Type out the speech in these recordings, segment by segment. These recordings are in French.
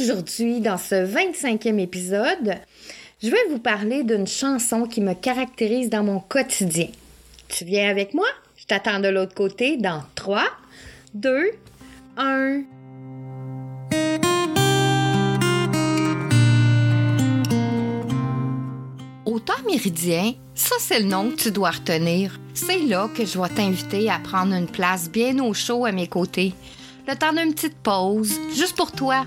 Aujourd'hui, dans ce 25e épisode, je vais vous parler d'une chanson qui me caractérise dans mon quotidien. Tu viens avec moi? Je t'attends de l'autre côté dans 3, 2, 1. Au temps méridien, ça c'est le nom que tu dois retenir. C'est là que je vais t'inviter à prendre une place bien au chaud à mes côtés. Le temps d'une petite pause, juste pour toi.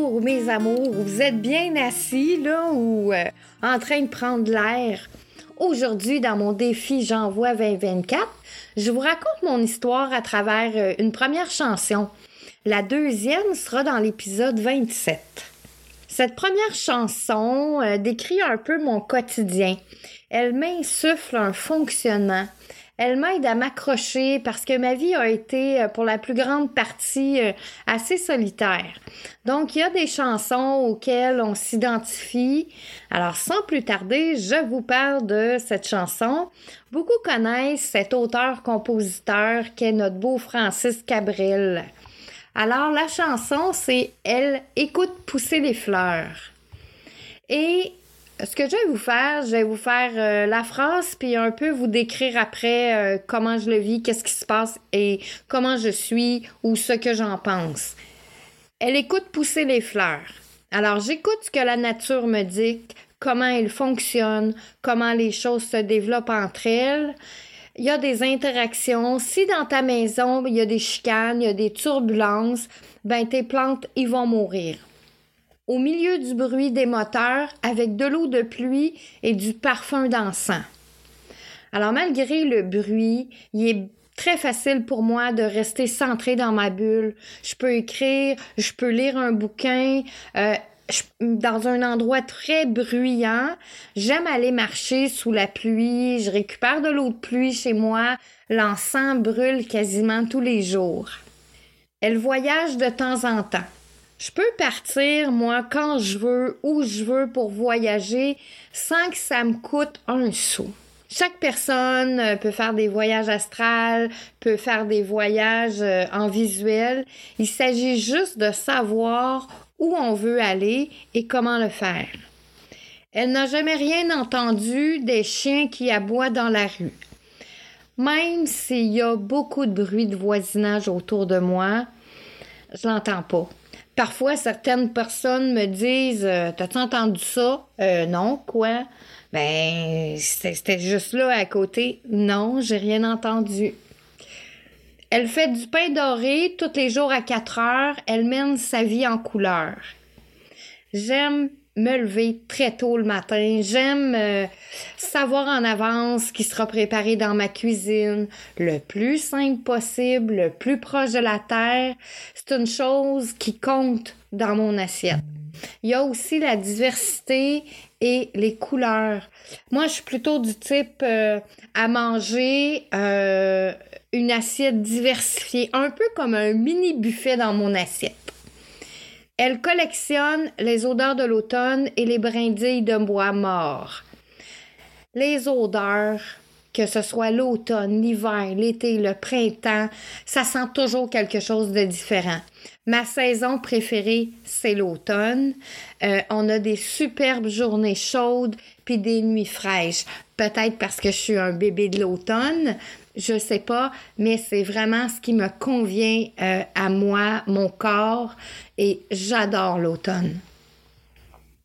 Bonjour mes amours, vous êtes bien assis là ou euh, en train de prendre l'air? Aujourd'hui, dans mon défi J'envoie 2024, je vous raconte mon histoire à travers euh, une première chanson. La deuxième sera dans l'épisode 27. Cette première chanson euh, décrit un peu mon quotidien. Elle m'insuffle un fonctionnement, elle m'aide à m'accrocher parce que ma vie a été euh, pour la plus grande partie euh, assez solitaire. Donc, il y a des chansons auxquelles on s'identifie. Alors, sans plus tarder, je vous parle de cette chanson. Beaucoup connaissent cet auteur-compositeur qu'est notre beau Francis Cabrel. Alors, la chanson, c'est Elle écoute pousser les fleurs. Et ce que je vais vous faire, je vais vous faire euh, la phrase, puis un peu vous décrire après euh, comment je le vis, qu'est-ce qui se passe et comment je suis ou ce que j'en pense. Elle écoute pousser les fleurs. Alors j'écoute ce que la nature me dit, comment elle fonctionne, comment les choses se développent entre elles. Il y a des interactions. Si dans ta maison, il y a des chicanes, il y a des turbulences, ben tes plantes, ils vont mourir au milieu du bruit des moteurs avec de l'eau de pluie et du parfum d'encens. Alors malgré le bruit, il est très facile pour moi de rester centré dans ma bulle. Je peux écrire, je peux lire un bouquin. Euh, dans un endroit très bruyant. J'aime aller marcher sous la pluie. Je récupère de l'eau de pluie chez moi. L'encens brûle quasiment tous les jours. Elle voyage de temps en temps. Je peux partir, moi, quand je veux, où je veux pour voyager, sans que ça me coûte un sou. Chaque personne euh, peut faire des voyages astrales, peut faire des voyages euh, en visuel. Il s'agit juste de savoir où on veut aller et comment le faire. Elle n'a jamais rien entendu des chiens qui aboient dans la rue. Même s'il y a beaucoup de bruit de voisinage autour de moi, je l'entends pas. Parfois, certaines personnes me disent euh, T'as-tu entendu ça? Euh, Non, quoi? Ben, c'était juste là à côté. Non, j'ai rien entendu. Elle fait du pain doré tous les jours à 4 heures. Elle mène sa vie en couleur. J'aime me lever très tôt le matin. J'aime euh, savoir en avance ce qui sera préparé dans ma cuisine, le plus simple possible, le plus proche de la terre. C'est une chose qui compte dans mon assiette. Il y a aussi la diversité et les couleurs. Moi, je suis plutôt du type euh, à manger euh, une assiette diversifiée, un peu comme un mini buffet dans mon assiette. Elle collectionne les odeurs de l'automne et les brindilles de bois mort. Les odeurs, que ce soit l'automne, l'hiver, l'été, le printemps, ça sent toujours quelque chose de différent. Ma saison préférée, c'est l'automne. Euh, on a des superbes journées chaudes puis des nuits fraîches. Peut-être parce que je suis un bébé de l'automne, je sais pas, mais c'est vraiment ce qui me convient euh, à moi, mon corps, et j'adore l'automne.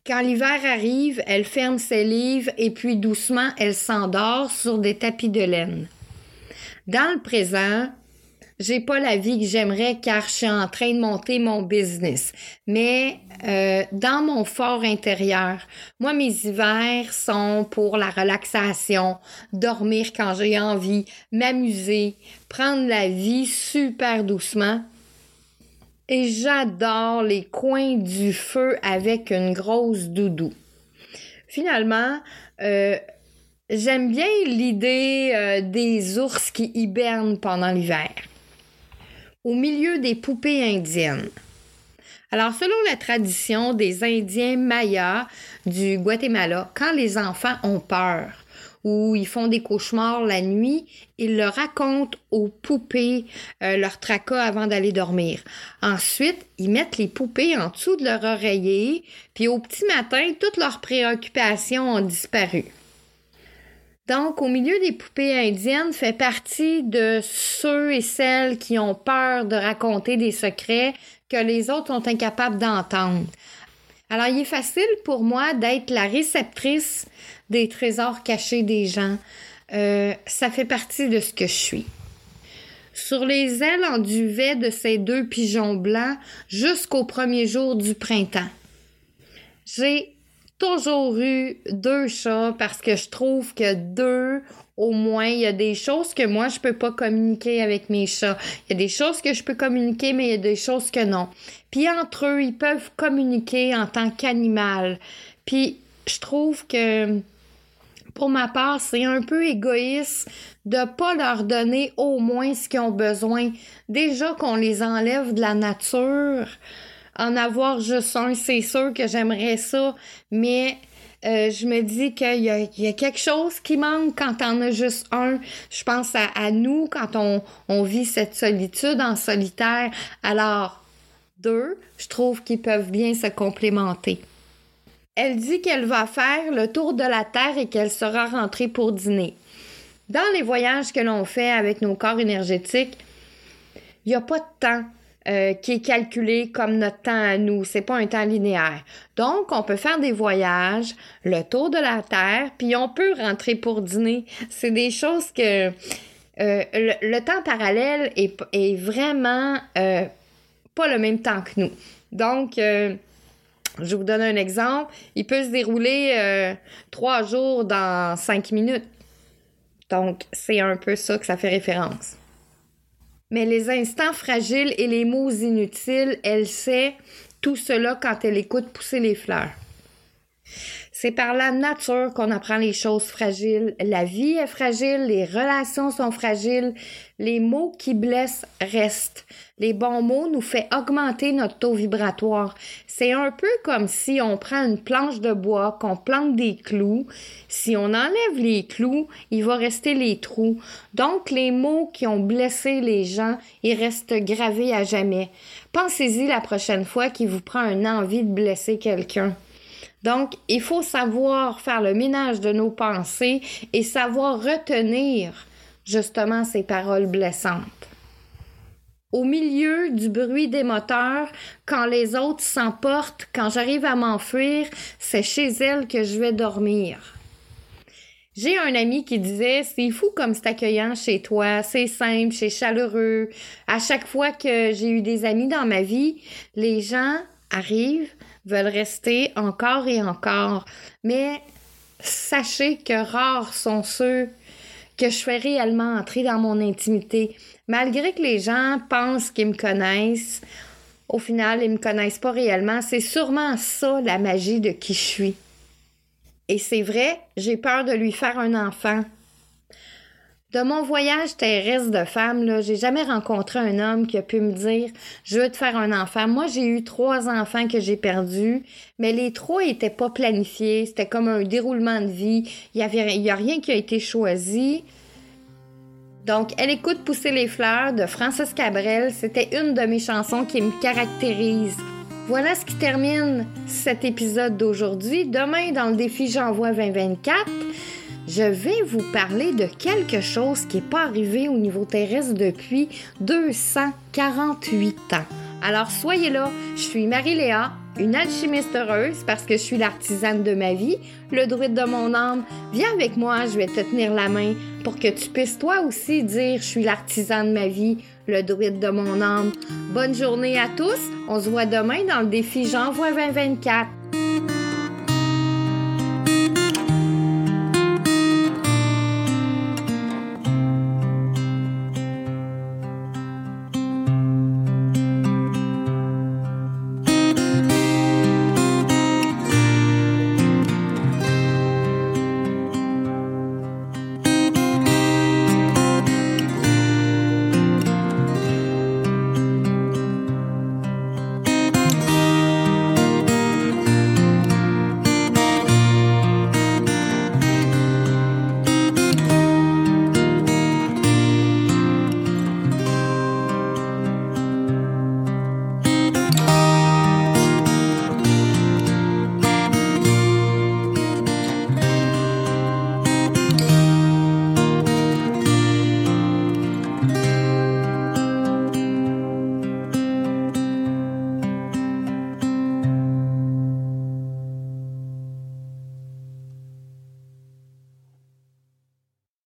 Quand l'hiver arrive, elle ferme ses livres et puis doucement elle s'endort sur des tapis de laine. Dans le présent, j'ai pas la vie que j'aimerais car je suis en train de monter mon business. Mais euh, dans mon fort intérieur, moi, mes hivers sont pour la relaxation, dormir quand j'ai envie, m'amuser, prendre la vie super doucement. Et j'adore les coins du feu avec une grosse doudou. Finalement, euh, j'aime bien l'idée euh, des ours qui hibernent pendant l'hiver au milieu des poupées indiennes. Alors, selon la tradition des Indiens Mayas du Guatemala, quand les enfants ont peur ou ils font des cauchemars la nuit, ils leur racontent aux poupées euh, leur tracas avant d'aller dormir. Ensuite, ils mettent les poupées en dessous de leur oreiller, puis au petit matin, toutes leurs préoccupations ont disparu. Donc, au milieu des poupées indiennes fait partie de ceux et celles qui ont peur de raconter des secrets que les autres sont incapables d'entendre. Alors, il est facile pour moi d'être la réceptrice des trésors cachés des gens. Euh, ça fait partie de ce que je suis. Sur les ailes en duvet de ces deux pigeons blancs jusqu'au premier jour du printemps. J'ai toujours eu deux chats parce que je trouve que deux, au moins, il y a des choses que moi, je peux pas communiquer avec mes chats. Il y a des choses que je peux communiquer, mais il y a des choses que non. Puis entre eux, ils peuvent communiquer en tant qu'animal. Puis je trouve que pour ma part, c'est un peu égoïste de pas leur donner au moins ce qu'ils ont besoin. Déjà qu'on les enlève de la nature, en avoir juste un, c'est sûr que j'aimerais ça, mais euh, je me dis qu'il y, a, quelque chose qui manque quand on a juste un. Je pense à, nous quand on, on, vit cette solitude en solitaire. Alors, deux, je trouve qu'ils peuvent bien se complémenter. Elle dit qu'elle va faire le tour de la Terre et qu'elle sera rentrée pour dîner. Dans les voyages que l'on fait avec nos corps énergétiques, il n'y a pas de temps euh, qui est calculé comme notre temps à nous. C'est pas un temps linéaire. Donc, on peut faire des voyages, le tour de la Terre, puis on peut rentrer pour dîner. C'est des choses que euh, le, temps parallèle est, vraiment euh, pas le même temps que nous. Donc, je vous donne un exemple. Il peut se dérouler trois jours dans cinq minutes. Donc, c'est un peu ça que ça fait référence. Mais les instants fragiles et les mots inutiles, elle sait tout cela quand elle écoute pousser les fleurs. C'est par la nature qu'on apprend les choses fragiles. La vie est fragile, les relations sont fragiles, les mots qui blessent restent. Les bons mots nous fait augmenter notre taux vibratoire. C'est un peu comme si on prend une planche de bois, qu'on plante des clous. Si on enlève les clous, il va rester les trous. Donc, les mots qui ont blessé les gens, ils restent gravés à jamais. Pensez-y la prochaine fois qu'il vous prend une envie de blesser quelqu'un. Donc, il faut savoir faire le ménage de nos pensées et savoir retenir justement ces paroles blessantes au milieu du bruit des moteurs, quand les autres s'emportent, quand j'arrive à m'enfuir, c'est chez elle que je vais dormir. J'ai un ami qui disait c'est fou comme c'est accueillant chez toi, c'est simple, c'est chaleureux. À chaque fois que j'ai eu des amis dans ma vie, les gens arrivent, veulent rester encore et encore. Mais sachez que rares sont ceux que je fais réellement entrer dans mon intimité. Malgré que les gens pensent qu'ils me connaissent, au final, ils me connaissent pas réellement. C'est sûrement ça la magie de qui je suis. Et c'est vrai, j'ai peur de lui faire un enfant. De mon voyage terrestre de femme, là, j'ai jamais rencontré un homme qui a pu me dire Je veux te faire un enfant. Moi, j'ai eu trois enfants que j'ai perdus, mais les trois étaient pas planifiés. C'était comme un déroulement de vie. Il y avait, il y a rien qui a été choisi. Donc, Elle écoute Pousser les fleurs de Francis Cabrel. C'était une de mes chansons qui me caractérise. Voilà ce qui termine cet épisode d'aujourd'hui. Demain, dans le défi J'envoie 2024, je vais vous parler de quelque chose qui n'est pas arrivé au niveau terrestre depuis 248 ans. Alors soyez là, je suis Marie-Léa, une alchimiste heureuse parce que je suis l'artisane de ma vie, le druide de mon âme. Viens avec moi, je vais te tenir la main pour que tu puisses toi aussi dire je suis l'artisan de ma vie, le druide de mon âme. Bonne journée à tous, on se voit demain dans le défi J'envoie 2024.